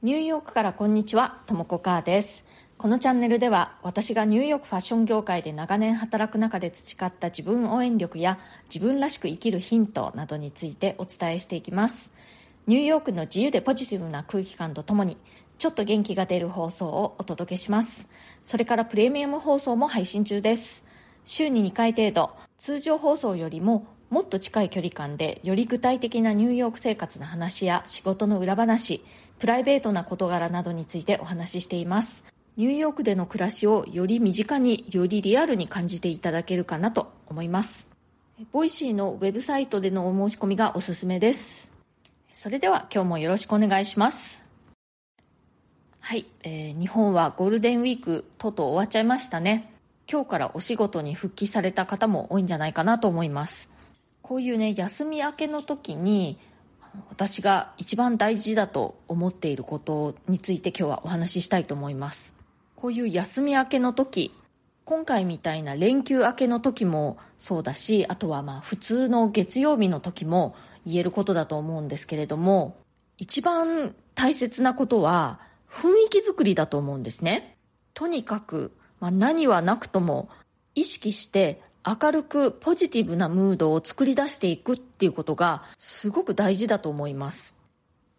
ニューヨークからこんにちは、ともこかーです。このチャンネルでは私がニューヨークファッション業界で長年働く中で培った自分応援力や自分らしく生きるヒントなどについてお伝えしていきます。ニューヨークの自由でポジティブな空気感とともにちょっと元気が出る放送をお届けします。それからプレミアム放送も配信中です。週に2回程度、通常放送よりももっと近い距離感でより具体的なニューヨーク生活の話や仕事の裏話、プライベートな事柄などについてお話ししています。ニューヨークでの暮らしをより身近によりリアルに感じていただけるかなと思います。 Voicy のウェブサイトでのお申し込みがおすすめです。それでは今日もよろしくお願いします。はい、えー日本はゴールデンウィークとうとう終わっちゃいましたね。今日からお仕事に復帰された方も多いんじゃないかなと思います。こういうね、休み明けの時に、私が一番大事だと思っていることについて今日はお話ししたいと思います。こういう休み明けの時、今回みたいな連休明けの時もそうだし、あとはまあ普通の月曜日の時も言えることだと思うんですけれども、一番大切なことは雰囲気作りだと思うんですね。とにかく、まあ、何はなくとも意識して明るくポジティブなムードを作り出していくっていうことがすごく大事だと思います。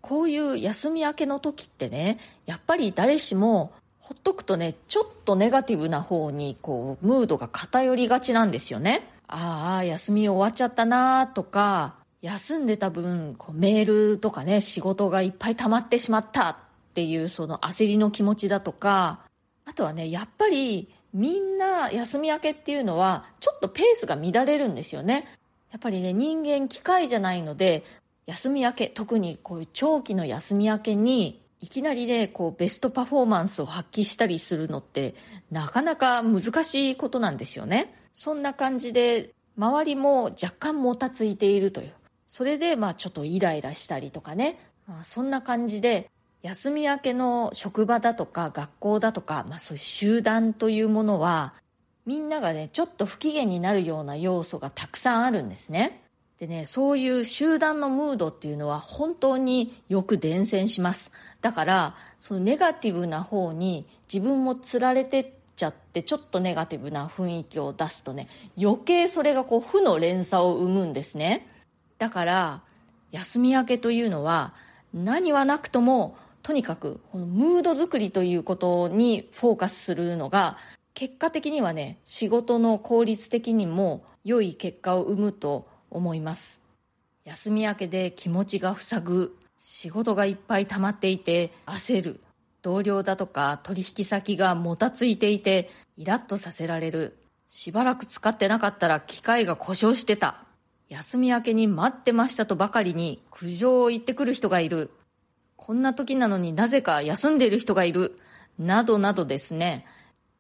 こういう休み明けの時ってね、やっぱり誰しもほっとくとね、ちょっとネガティブな方にこう、ムードが偏りがちなんですよね。ああ、休み終わっちゃったなとか、休んでた分、こうメールとかね、仕事がいっぱい溜まってしまったっていうその焦りの気持ちだとか、あとはね、やっぱりみんな休み明けっていうのは、ちょっとペースが乱れるんですよね。やっぱりね、人間機械じゃないので、休み明け、特にこういう長期の休み明けに、いきなりね、こうベストパフォーマンスを発揮したりするのって、なかなか難しいことなんですよね。そんな感じで、周りも若干もたついているという。それで、まあちょっとイライラしたりとかね。まあそんな感じで、休み明けの職場だとか学校だとか、まあそういう集団というものは、みんながね、ちょっと不機嫌になるような要素がたくさんあるんですね。でね、そういう集団のムードっていうのは本当によく伝染します。だから、そのネガティブな方に自分もつられてっちゃって、ちょっとネガティブな雰囲気を出すとね、余計それがこう負の連鎖を生むんですね。だから、休み明けというのは、何はなくとも、とにかく、このムード作りということにフォーカスするのが、結果的にはね、仕事の効率的にも良い結果を生むと思います。休み明けで気持ちが塞ぐ、仕事がいっぱい溜まっていて焦る、同僚だとか取引先がもたついていてイラッとさせられる、しばらく使ってなかったら機械が故障してた、休み明けに待ってましたとばかりに苦情を言ってくる人がいる、こんな時なのになぜか休んでいる人がいる、などなどですね、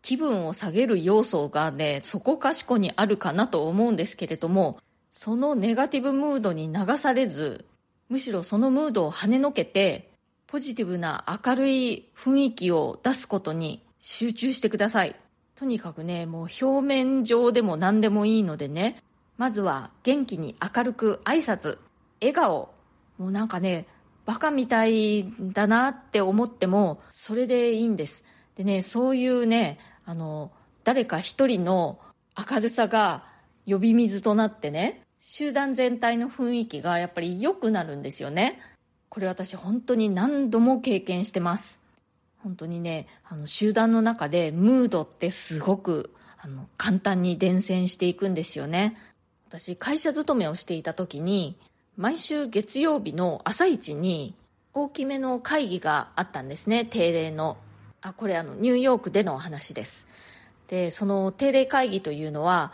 気分を下げる要素がね、そこかしこにあるかなと思うんですけれども、そのネガティブムードに流されず、むしろそのムードを跳ねのけて、ポジティブな明るい雰囲気を出すことに集中してください。とにかくね、もう表面上でも何でもいいのでね、まずは元気に明るく挨拶、笑顔、もうなんかね、バカみたいだなって思っても、それでいいんです。でね、そういうね、あの、誰か一人の明るさが呼び水となってね、集団全体の雰囲気がやっぱり良くなるんですよね。これ私本当に何度も経験してます。本当にね、あの集団の中でムードってすごくあの簡単に伝染していくんですよね。私会社勤めをしていた時に、毎週月曜日の朝一に大きめの会議があったんですね、定例の。あ、これあのニューヨークでの話です。で、その定例会議というのは、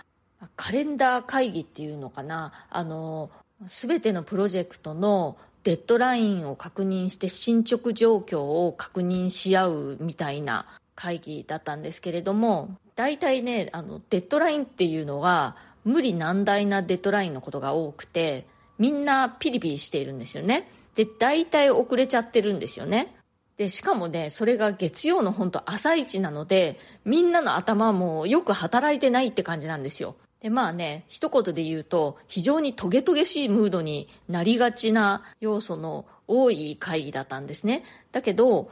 カレンダー会議っていうのかな、あの、すべてのプロジェクトのデッドラインを確認して進捗状況を確認し合うみたいな会議だったんですけれども、大体ね、あの、デッドラインっていうのは無理難題なデッドラインのことが多くて、みんなピリピリしているんですよね。で、大体遅れちゃってるんですよね。で、しかもね、それが月曜の本当朝一なので、みんなの頭もよく働いてないって感じなんですよ。でまあね一言で言うと非常にトゲトゲしいムードになりがちな要素の多い会議だったんですねだけど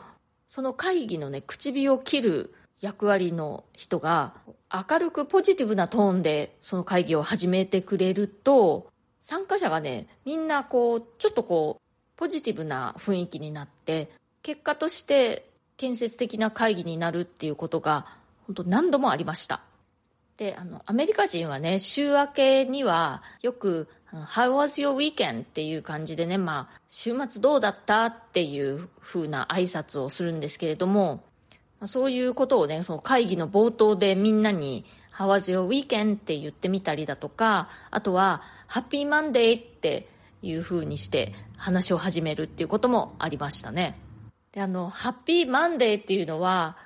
その会議のね口火を切る役割の人が明るくポジティブなトーンでその会議を始めてくれると参加者がねみんなこうちょっとこうポジティブな雰囲気になって結果として建設的な会議になるっていうことが本当何度もありましたであのアメリカ人はね週明けにはよく「How was your weekend?」っていう感じでね、まあ、週末どうだった？っていう風な挨拶をするんですけれどもそういうことをねその会議の冒頭でみんなに「How was your weekend?」って言ってみたりだとかあとは「Happy Monday」っていう風にして話を始めるっていうこともありましたねであの「Happy Monday」っていうのは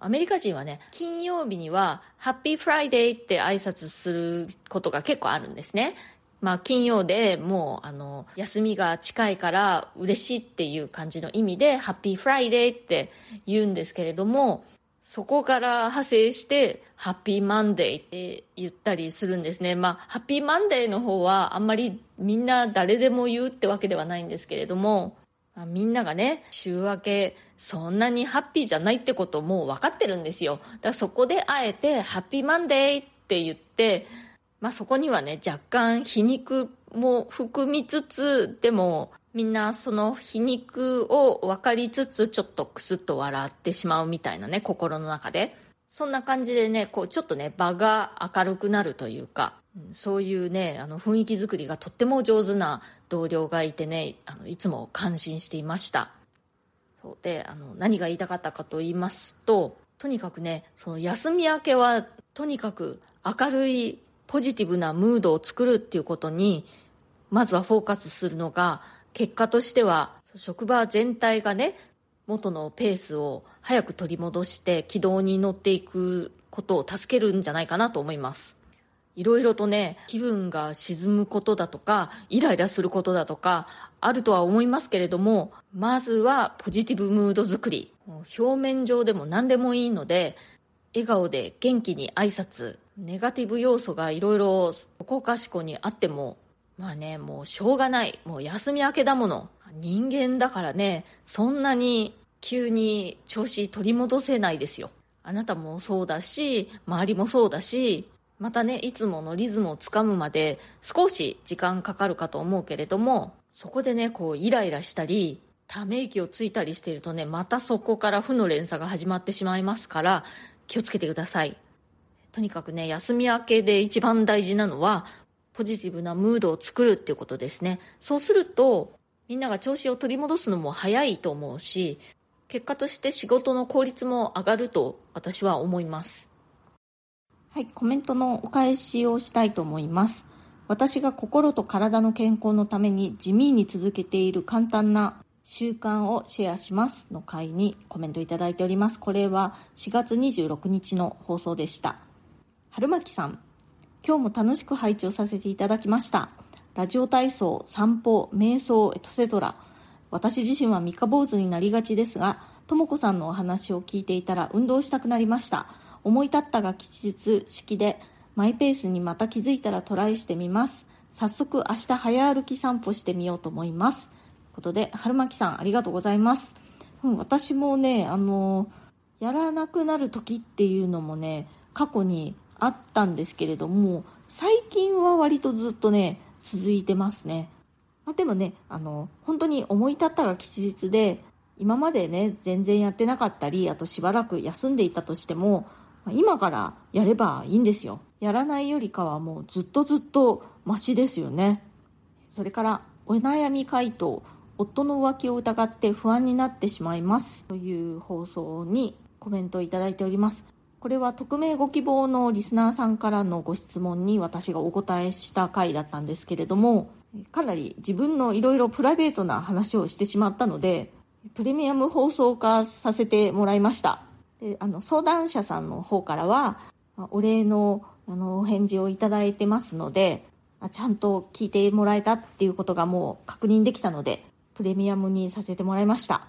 アメリカ人はね、金曜日には、 Happy Friday って挨拶することが結構あるんですね。まあ、金曜でもう、あの、休みが近いから嬉しいっていう感じの意味で、 Happy Friday って言うんですけれども、そこから派生して、ハッピーマンデーって言ったりするんですね。まあ、ハッピーマンデーの方はあんまりみんな誰でも言うってわけではないんですけれども、まあ、みんながね、週明け、そんなにハッピーじゃないってこともう分かってるんですよ。だからそこであえて、ハッピーマンデーって言って、まあそこにはね、若干皮肉も含みつつ、でも、みんなその皮肉を分かりつつ、ちょっとクスッと笑ってしまうみたいなね、心の中で。そんな感じでね、こう、ちょっとね、場が明るくなるというか、そういうね、あの雰囲気作りがとっても上手な同僚がいてね、あのいつも感心していました。そうで、あの、何が言いたかったかと言いますと、とにかくね、その休み明けは、とにかく明るいポジティブなムードを作るっていうことに、まずはフォーカスするのが、結果としては、職場全体がね、元のペースを早く取り戻して軌道に乗っていくことを助けるんじゃないかなと思います。いろいろとね、気分が沈むことだとか、イライラすることだとか、あるとは思いますけれども、まずはポジティブムード作り。表面上でも何でもいいので、笑顔で元気に挨拶、ネガティブ要素がいろいろそこかしこにあっても、まあね、もうしょうがない。もう休み明けだもの。人間だからね、そんなに急に調子取り戻せないですよ。あなたもそうだし、周りもそうだし、またねいつものリズムをつかむまで少し時間かかるかと思うけれどもそこでねこうイライラしたりため息をついたりしているとねまたそこから負の連鎖が始まってしまいますから気をつけてくださいとにかくね休み明けで一番大事なのはポジティブなムードを作るっていうことですねそうするとみんなが調子を取り戻すのも早いと思うし結果として仕事の効率も上がると私は思いますはい、コメントのお返しをしたいと思います。私が心と体の健康のために地味に続けている簡単な習慣をシェアしますの回にコメントいただいております。これは4月26日の放送でした。春巻さん、今日も楽しく拝聴させていただきました。ラジオ体操、散歩、瞑想、エトセトラ。私自身は三日坊主になりがちですが、とも子さんのお話を聞いていたら運動したくなりました。思い立ったが吉日式でマイペースにまた気づいたらトライしてみます早速明日早歩き散歩してみようと思いますということで春巻さんありがとうございます、うん、私もねあのやらなくなる時っていうのもね過去にあったんですけれども最近は割とずっとね続いてますね、まあ、でもねあの本当に思い立ったが吉日で今までね全然やってなかったりあとしばらく休んでいたとしても今からやればいいんですよ。やらないよりかはもうずっとずっとマシですよね。それからお悩み回答夫の浮気を疑って不安になってしまいます。という放送にコメントをいただいております。これは匿名ご希望のリスナーさんからのご質問に私がお答えした回だったんですけれどもかなり自分のいろいろプライベートな話をしてしまったのでプレミアム放送化させてもらいました。であの相談者さんの方からはお礼のあのお返事をいただいてますのでちゃんと聞いてもらえたっていうことがもう確認できたのでプレミアムにさせてもらいました。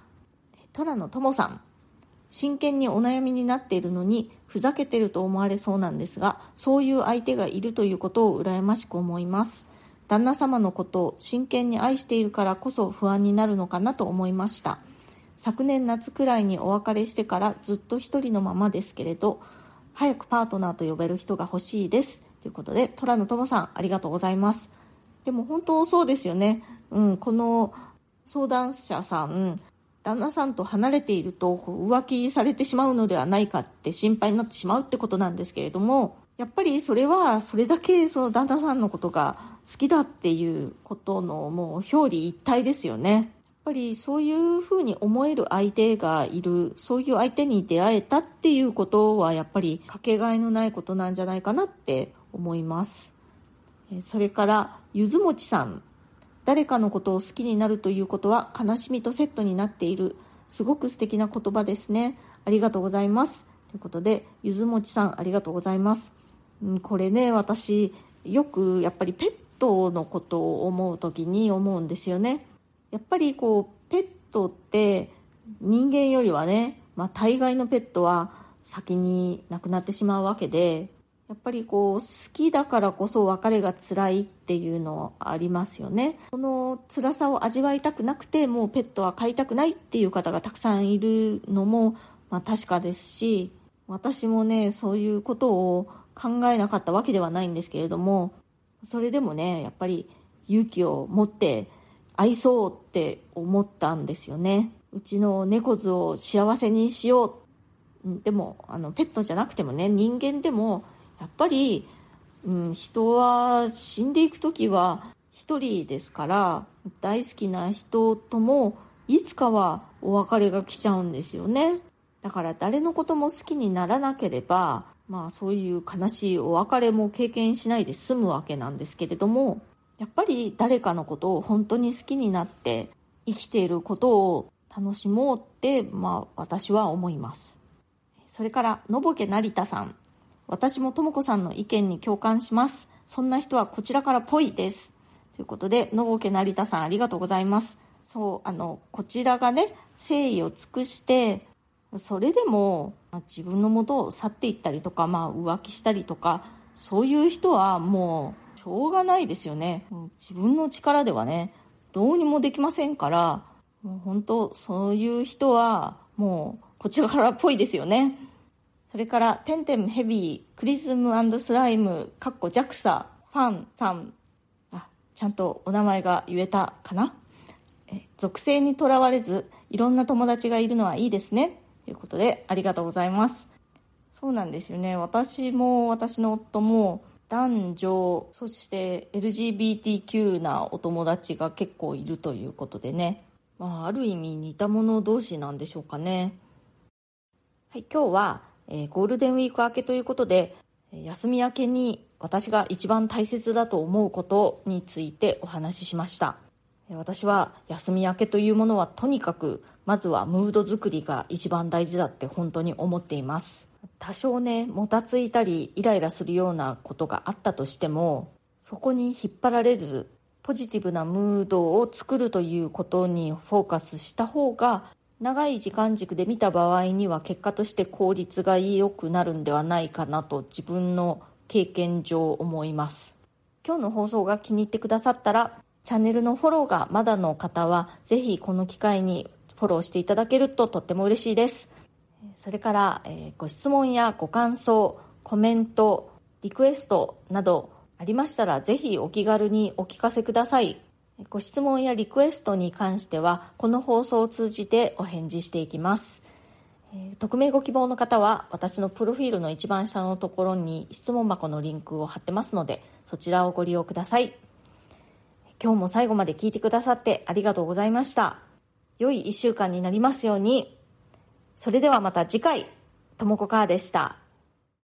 虎野友さん。真剣にお悩みになっているのにふざけてると思われそうなんですがそういう相手がいるということを羨ましく思います。旦那様のことを真剣に愛しているからこそ不安になるのかなと思いました。昨年夏くらいにお別れしてからずっと一人のままですけれど早くパートナーと呼べる人が欲しいです。ということで虎野友さんありがとうございます。でも本当そうですよね。うんこの相談者さん旦那さんと離れていると浮気されてしまうのではないかって心配になってしまうってことなんですけれどもやっぱりそれはそれだけその旦那さんのことが好きだっていうことのもう表裏一体ですよね。やっぱりそういうふうに思える相手がいるそういう相手に出会えたっていうことはやっぱりかけがえのないことなんじゃないかなって思いますそれからゆずもちさん誰かのことを好きになるということは悲しみとセットになっている。すごく素敵な言葉ですね。ありがとうございます。ということでゆずもちさんありがとうございます。うんこれね私よくやっぱりペットのことを思う時に思うんですよね。やっぱりこうペットって人間よりはね、まあ、大概のペットは先に亡くなってしまうわけでやっぱりこう好きだからこそ別れが辛いっていうのありますよね。その辛さを味わいたくなくてもうペットは飼いたくないっていう方がたくさんいるのも、まあ、確かですし私もねそういうことを考えなかったわけではないんですけれどもそれでもねやっぱり勇気を持って愛そうって思ったんですよね。うちの猫図を幸せにしよう。でもあのペットじゃなくてもね人間でもやっぱり、うん、人は死んでいく時は一人ですから大好きな人ともいつかはお別れが来ちゃうんですよね。だから誰のことも好きにならなければまあそういう悲しいお別れも経験しないで済むわけなんですけれどもやっぱり誰かのことを本当に好きになって生きていることを楽しもうって、まあ、私は思います。それからのぼけ成田さん。私もとも子さんの意見に共感します。そんな人はこちらからぽいです。ということでのぼけ成田さんありがとうございます。そうあのこちらがね誠意を尽くしてそれでも、まあ、自分のもとを去っていったりとか、まあ、浮気したりとかそういう人はもうしょうがないですよね。自分の力ではねどうにもできませんからもう本当そういう人はもうこちらからっぽいですよね。それから「てんてんヘビークリズムスライム」かっこ JAXA ファンさんあちゃんとお名前が言えたかな？属性にとらわれずいろんな友達がいるのはいいですね。ということでありがとうございます。そうなんですよね。私も私の夫も男女そして LGBTQ なお友達が結構いるということでね、まあ、ある意味似た者同士なんでしょうかね。はい今日は、えー、ゴールデンウィーク明けということで休み明けに私が一番大切だと思うことについてお話ししました。私は休み明けというものはとにかくまずはムード作りが一番大事だって本当に思っています。多少ねもたついたりイライラするようなことがあったとしてもそこに引っ張られずポジティブなムードを作るということにフォーカスした方が長い時間軸で見た場合には結果として効率が良くなるんではないかなと自分の経験上思います。今日の放送が気に入ってくださったらチャンネルのフォローがまだの方はぜひこの機会にフォローしていただけるととっても嬉しいです。それから、えー、ご質問やご感想コメントリクエストなどありましたらぜひお気軽にお聞かせください。ご質問やリクエストに関してはこの放送を通じてお返事していきます匿名ご希望の方は私のプロフィールの一番下のところに質問箱のリンクを貼ってますのでそちらをご利用ください今日も最後まで聞いてくださってありがとうございました。良い一週間になりますように。それではまた次回、ともこかーでした。